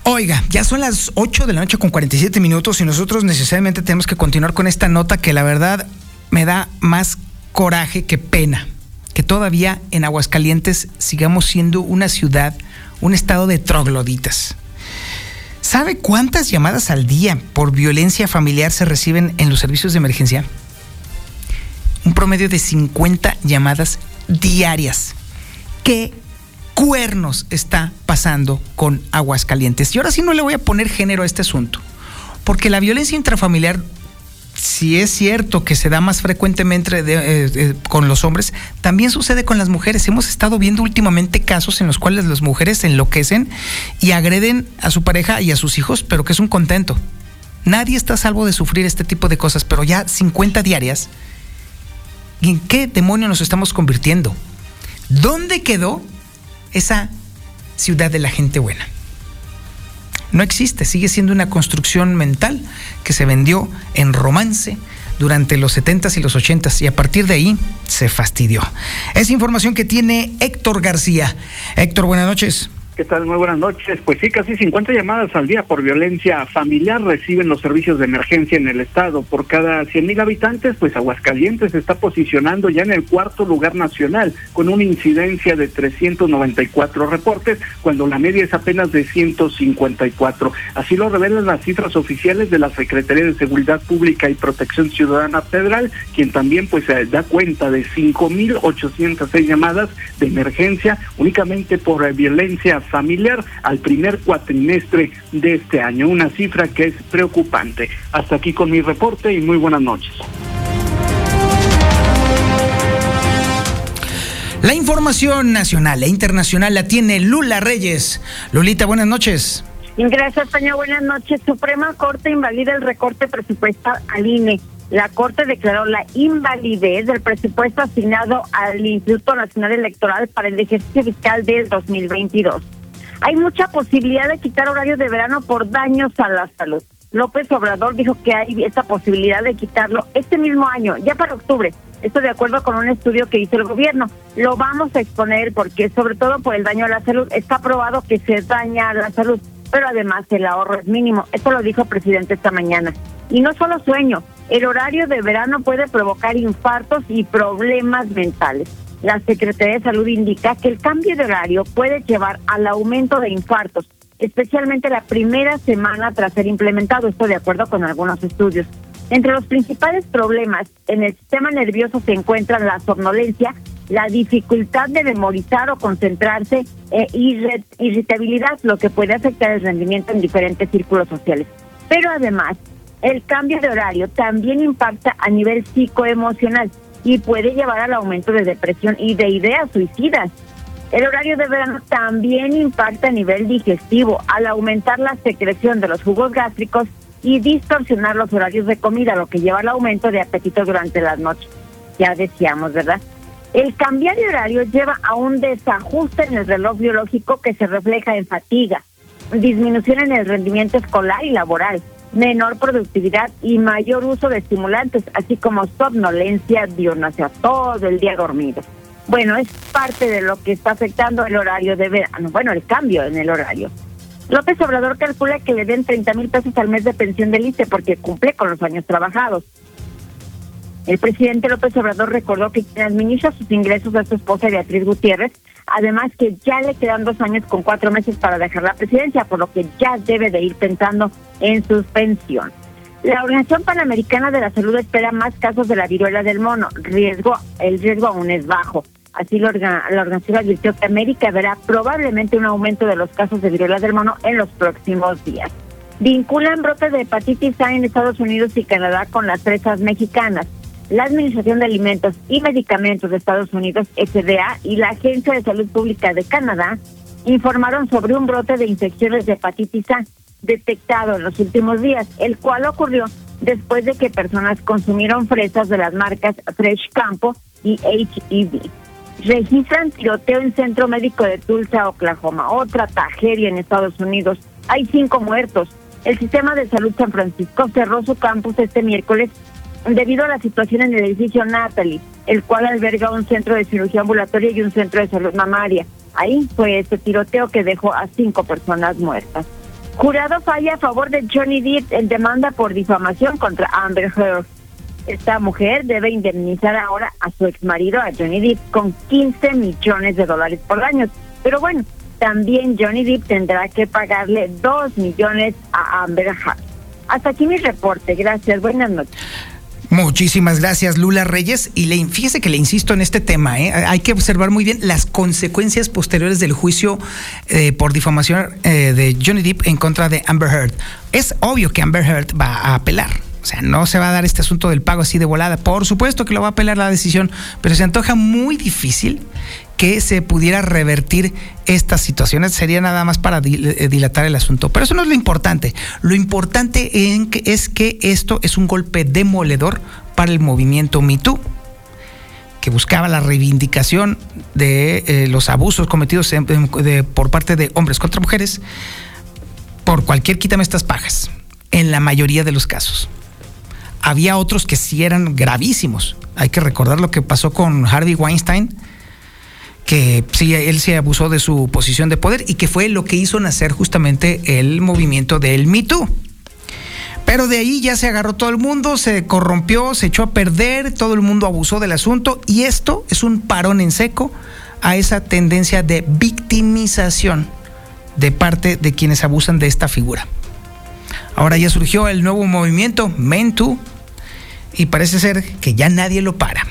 Oiga, ya son las 8 de la noche con 47 minutos y nosotros necesariamente tenemos que continuar con esta nota que la verdad me da más coraje que pena. Que todavía en Aguascalientes sigamos siendo una ciudad, un estado de trogloditas. ¿Sabe cuántas llamadas al día por violencia familiar se reciben en los servicios de emergencia? Un promedio de 50 llamadas diarias. ¿Qué cuernos está pasando con Aguascalientes? Y ahora sí no le voy a poner género a este asunto, porque la violencia intrafamiliar si es cierto que se da más frecuentemente eh, eh, con los hombres, también sucede con las mujeres. Hemos estado viendo últimamente casos en los cuales las mujeres enloquecen y agreden a su pareja y a sus hijos, pero que es un contento. Nadie está salvo de sufrir este tipo de cosas, pero ya 50 diarias. ¿Y en qué demonio nos estamos convirtiendo? ¿Dónde quedó esa ciudad de la gente buena? No existe, sigue siendo una construcción mental que se vendió en romance durante los 70s y los 80s y a partir de ahí se fastidió. Es información que tiene Héctor García. Héctor, buenas noches. ¿Qué tal? Muy buenas noches. Pues sí, casi 50 llamadas al día por violencia familiar reciben los servicios de emergencia en el estado. Por cada 100 mil habitantes, pues Aguascalientes está posicionando ya en el cuarto lugar nacional, con una incidencia de 394 reportes, cuando la media es apenas de 154. Así lo revelan las cifras oficiales de la Secretaría de Seguridad Pública y Protección Ciudadana Federal, quien también pues da cuenta de 5.806 llamadas de emergencia únicamente por violencia familiar al primer cuatrimestre de este año, una cifra que es preocupante. Hasta aquí con mi reporte y muy buenas noches. La información nacional e internacional la tiene Lula Reyes. Lulita, buenas noches. Gracias, Toño. Buenas noches. Suprema Corte invalida el recorte presupuestal al INE la Corte declaró la invalidez del presupuesto asignado al Instituto Nacional Electoral para el ejercicio fiscal del 2022. Hay mucha posibilidad de quitar horario de verano por daños a la salud. López Obrador dijo que hay esta posibilidad de quitarlo este mismo año, ya para octubre. Esto de acuerdo con un estudio que hizo el gobierno. Lo vamos a exponer porque sobre todo por el daño a la salud está probado que se daña a la salud, pero además el ahorro es mínimo. Esto lo dijo el presidente esta mañana. Y no solo sueño, el horario de verano puede provocar infartos y problemas mentales. La Secretaría de Salud indica que el cambio de horario puede llevar al aumento de infartos, especialmente la primera semana tras ser implementado, esto de acuerdo con algunos estudios. Entre los principales problemas en el sistema nervioso se encuentran la somnolencia, la dificultad de memorizar o concentrarse e irritabilidad, lo que puede afectar el rendimiento en diferentes círculos sociales. Pero además, el cambio de horario también impacta a nivel psicoemocional y puede llevar al aumento de depresión y de ideas suicidas. El horario de verano también impacta a nivel digestivo al aumentar la secreción de los jugos gástricos y distorsionar los horarios de comida, lo que lleva al aumento de apetito durante las noches. Ya decíamos, ¿verdad? El cambiar de horario lleva a un desajuste en el reloj biológico que se refleja en fatiga, disminución en el rendimiento escolar y laboral, menor productividad y mayor uso de estimulantes, así como somnolencia diurna, todo el día dormido. Bueno, es parte de lo que está afectando el horario de verano, bueno, el cambio en el horario. López Obrador calcula que le den 30 mil pesos al mes de pensión del ICE porque cumple con los años trabajados. El presidente López Obrador recordó que quien administra sus ingresos a su esposa Beatriz Gutiérrez, además que ya le quedan dos años con cuatro meses para dejar la presidencia, por lo que ya debe de ir pensando en suspensión. La Organización Panamericana de la Salud espera más casos de la viruela del mono. Riesgo, el riesgo aún es bajo. Así la, organización advirtió que América verá probablemente un aumento de los casos de viruela del mono en los próximos días. Vinculan brotes de hepatitis A en Estados Unidos y Canadá con las presas mexicanas. La Administración de Alimentos y Medicamentos de Estados Unidos, FDA, y la Agencia de Salud Pública de Canadá informaron sobre un brote de infecciones de hepatitis A detectado en los últimos días, el cual ocurrió después de que personas consumieron fresas de las marcas Fresh Campo y HEB. Registran tiroteo en Centro Médico de Tulsa, Oklahoma. Otra tragedia en Estados Unidos. Hay cinco muertos. El sistema de salud San Francisco cerró su campus este miércoles debido a la situación en el edificio Natalie, el cual alberga un centro de cirugía ambulatoria y un centro de salud mamaria. Ahí fue este tiroteo que dejó a cinco personas muertas. Jurado falla a favor de Johnny Depp en demanda por difamación contra Amber Heard. Esta mujer debe indemnizar ahora a su exmarido, a Johnny Depp, con 15 millones de dólares por año. Pero bueno, también Johnny Depp tendrá que pagarle 2 millones a Amber Heard. Hasta aquí mi reporte. Gracias. Buenas noches. Muchísimas gracias, Lula Reyes. Y le, fíjese que le insisto en este tema, ¿eh? hay que observar muy bien las consecuencias posteriores del juicio eh, por difamación eh, de Johnny Depp en contra de Amber Heard. Es obvio que Amber Heard va a apelar. O sea, no se va a dar este asunto del pago así de volada. Por supuesto que lo va a apelar la decisión, pero se antoja muy difícil que se pudiera revertir estas situaciones. Sería nada más para eh, dilatar el asunto. Pero eso no es lo importante. Lo importante es que esto es un golpe demoledor para el movimiento MeToo que buscaba la reivindicación de eh, los abusos cometidos por parte de hombres contra mujeres por cualquier quítame estas pajas, en la mayoría de los casos. Había otros que sí eran gravísimos. Hay que recordar lo que pasó con Harvey Weinstein, que sí, él se abusó de su posición de poder y que fue lo que hizo nacer justamente el movimiento del Me Too. Pero de ahí ya se agarró todo el mundo, se corrompió, se echó a perder, todo el mundo abusó del asunto y esto es un parón en seco a esa tendencia de victimización de parte de quienes abusan de esta figura. Ahora ya surgió el nuevo movimiento Too y parece ser que ya nadie lo para.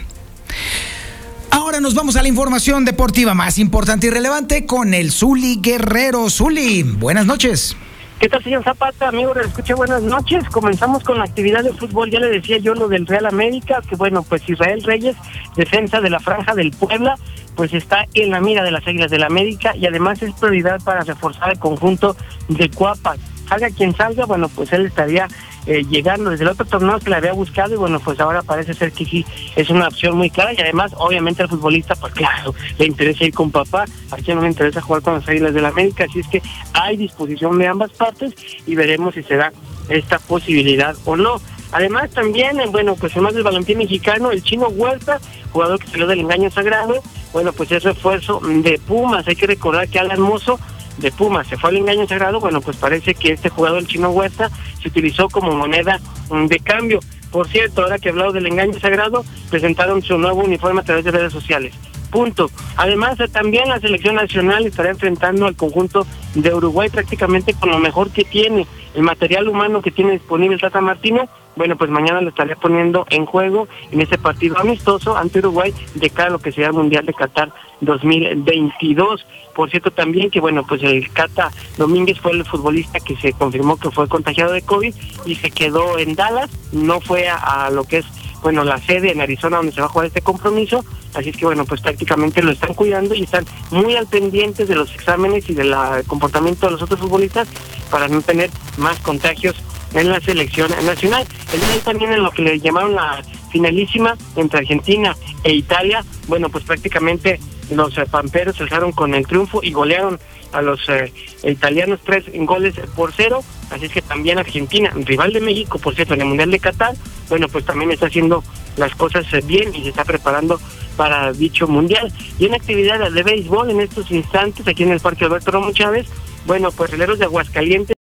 Nos vamos a la información deportiva más importante y relevante con el Zuli Guerrero. Zuli, buenas noches. ¿Qué tal, señor Zapata? Amigo, le escuché buenas noches. Comenzamos con la actividad de fútbol. Ya le decía yo lo del Real América, que bueno, pues Israel Reyes, defensa de la franja del Puebla, pues está en la mira de las Águilas del la América y además es prioridad para reforzar el conjunto de Cuapas. Salga quien salga, bueno, pues él estaría eh, llegando desde el otro torneo que le había buscado y bueno, pues ahora parece ser que sí es una opción muy clara y además obviamente al futbolista, pues claro, le interesa ir con papá, a quien no le interesa jugar con las Águilas de la América, así es que hay disposición de ambas partes y veremos si se da esta posibilidad o no. Además también, eh, bueno, pues además del balompié mexicano, el chino Huerta, jugador que salió del engaño sagrado, bueno, pues es refuerzo de Pumas. Hay que recordar que Alan Mozo de Pumas se fue al engaño sagrado, bueno, pues parece que este jugador, chino Huerta, se utilizó como moneda mm, de cambio. Por cierto, ahora que he hablado del engaño sagrado, presentaron su nuevo uniforme a través de redes sociales. Punto. Además, también la selección nacional estará enfrentando al conjunto de Uruguay prácticamente con lo mejor que tiene, el material humano que tiene disponible Tata Martínez. Bueno, pues mañana lo estaré poniendo en juego en ese partido amistoso ante Uruguay de cara a lo que será el Mundial de Qatar 2022. Por cierto, también que, bueno, pues el Cata Domínguez fue el futbolista que se confirmó que fue contagiado de COVID y se quedó en Dallas, no fue a, lo que es bueno, la sede en Arizona donde se va a jugar este compromiso, así es que bueno, pues prácticamente lo están cuidando y están muy al pendiente de los exámenes y del comportamiento de los otros futbolistas para no tener más contagios en la selección nacional. El día también en lo que le llamaron la finalísima entre Argentina e Italia, bueno, pues prácticamente los eh, pamperos se alzaron con el triunfo y golearon a los eh, italianos tres goles por cero. Así es que también Argentina, rival de México, por cierto, en el Mundial de Qatar, bueno, pues también está haciendo las cosas eh, bien y se está preparando para dicho Mundial. Y en actividad de béisbol en estos instantes, aquí en el Parque Alberto Romo Chávez, bueno, pues releros de Aguascalientes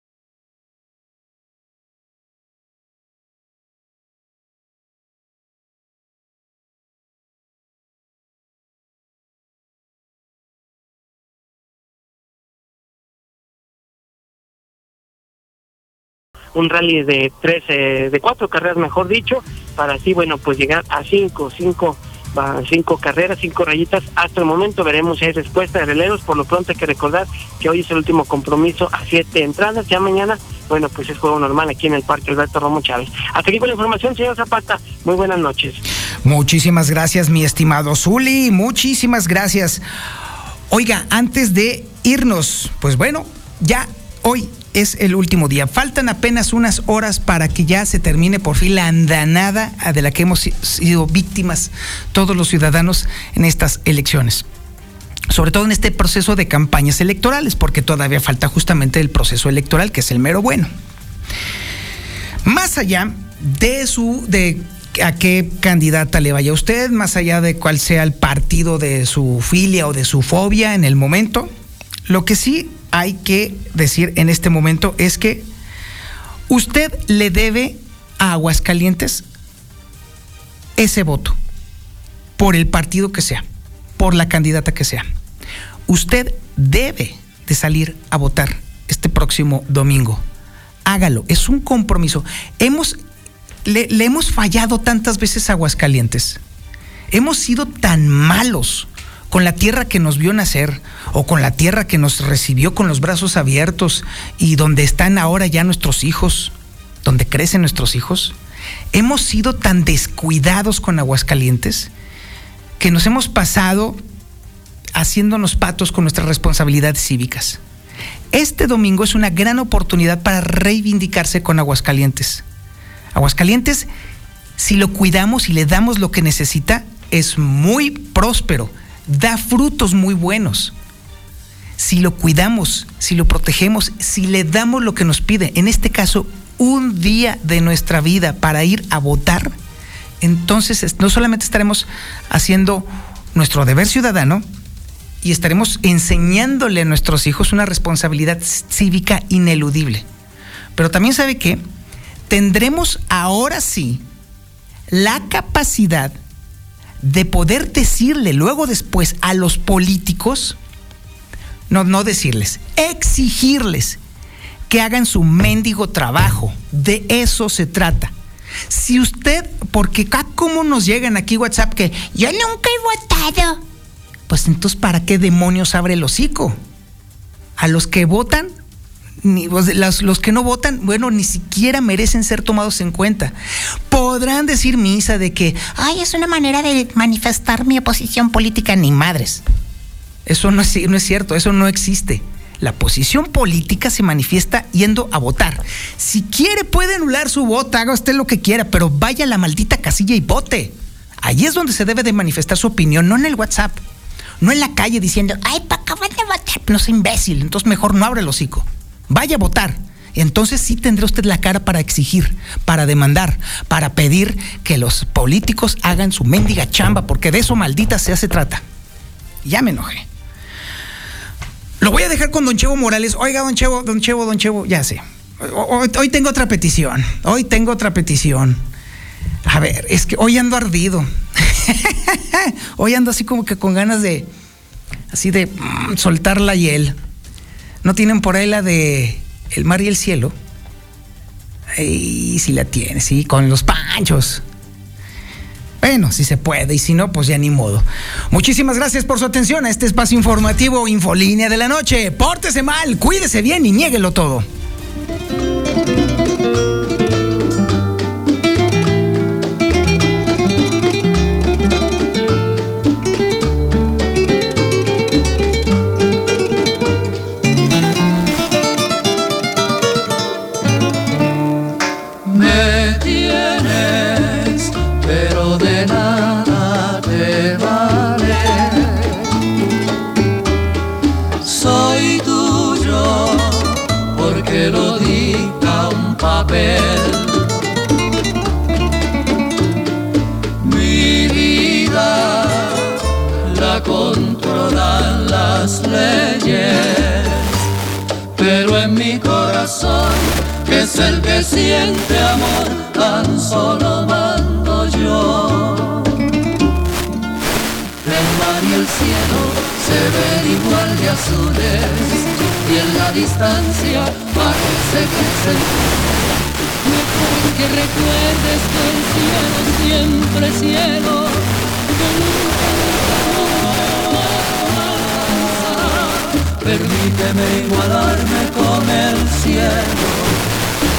un rally de tres, de cuatro carreras, mejor dicho, para así, bueno, pues llegar a cinco, cinco, cinco carreras, cinco rayitas. Hasta el momento veremos si hay respuesta de releros. Por lo pronto hay que recordar que hoy es el último compromiso a siete entradas. Ya mañana bueno, pues es juego normal aquí en el Parque Alberto Romo Chávez. Hasta aquí con la información, señor Zapata. Muy buenas noches. Muchísimas gracias, mi estimado Zuli. Muchísimas gracias. Oiga, antes de irnos, pues bueno, ya hoy es el último día. Faltan apenas unas horas para que ya se termine por fin la andanada de la que hemos sido víctimas todos los ciudadanos en estas elecciones sobre todo en este proceso de campañas electorales, porque todavía falta justamente el proceso electoral, que es el mero bueno. Más allá de su de a qué candidata le vaya usted, más allá de cuál sea el partido de su filia o de su fobia en el momento, lo que sí hay que decir en este momento es que usted le debe a Aguascalientes ese voto, por el partido que sea, por la candidata que sea usted debe de salir a votar este próximo domingo. Hágalo, es un compromiso. Hemos, le, hemos fallado tantas veces a Aguascalientes. Hemos sido tan malos con la tierra que nos vio nacer o con la tierra que nos recibió con los brazos abiertos y donde están ahora ya nuestros hijos, donde crecen nuestros hijos. Hemos sido tan descuidados con Aguascalientes que nos hemos pasado haciéndonos patos con nuestras responsabilidades cívicas. Este domingo es una gran oportunidad para reivindicarse con Aguascalientes. Aguascalientes, si lo cuidamos y le damos lo que necesita, es muy próspero, da frutos muy buenos. Si lo cuidamos, si lo protegemos, si le damos lo que nos pide, en este caso, un día de nuestra vida para ir a votar, entonces no solamente estaremos haciendo nuestro deber ciudadano, y estaremos enseñándole a nuestros hijos una responsabilidad cívica ineludible. Pero también sabe que tendremos ahora sí la capacidad de poder decirle luego después a los políticos, no, no decirles, exigirles que hagan su mendigo trabajo. De eso se trata. Si usted, porque acá como nos llegan aquí WhatsApp que yo nunca he votado, pues entonces ¿para qué demonios abre el hocico? A los que votan, ni, los, los, que no votan, bueno, ni siquiera merecen ser tomados en cuenta. Podrán decir misa de que, ay, es una manera de manifestar mi oposición política, ni madres. Eso no es, no es cierto, eso no existe. La posición política se manifiesta yendo a votar. Si quiere puede anular su voto, haga usted lo que quiera, pero vaya a la maldita casilla y vote. Allí es donde se debe de manifestar su opinión, no en el WhatsApp. No en la calle diciendo, ay, para acabar de votar. No es imbécil, entonces mejor no abre el hocico. Vaya a votar. Entonces sí tendrá usted la cara para exigir, para demandar, para pedir que los políticos hagan su mendiga chamba, porque de eso maldita sea se trata. Ya me enojé. Lo voy a dejar con don Chevo Morales. Oiga, don Chevo, don Chevo, don Chevo, ya sé. Hoy, tengo otra petición. Hoy tengo otra petición. A ver, es que hoy ando ardido. hoy ando así como que con ganas de, así de mm, soltar la hiel. ¿No tienen por ahí la de El mar y el cielo? Y si la tiene, sí, con los panchos. Bueno, si se puede, y si no, pues ya ni modo. Muchísimas gracias por su atención a este espacio informativo Infolínea de la Noche. Pórtese mal, cuídese bien y niéguelo todo. Es el que siente amor, tan solo mando yo. El mar y el cielo se ven igual de azules y en la distancia parece que se Mejor que recuerdes que el cielo siempre cielo, Permíteme igualarme con el cielo. que a ti te corresponde ser el Me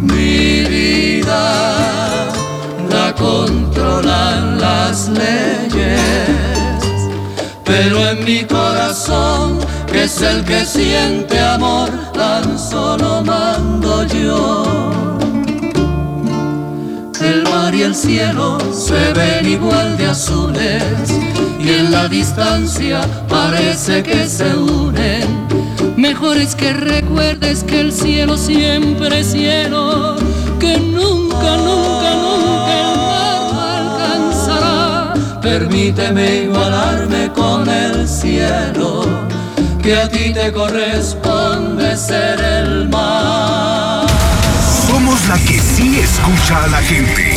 Mi vida la controlan las leyes, pero en mi corazón, que es el que siente amor, tan solo mando yo. El mar y el cielo se ven igual de azules y en la distancia parece que se unen. Mejor es que recuerdes que el cielo siempre es cielo, que nunca, nunca, nunca el mar alcanzará. Permíteme igualarme con el cielo, que a ti te corresponde ser el mar. Somos la que sí escucha a la gente.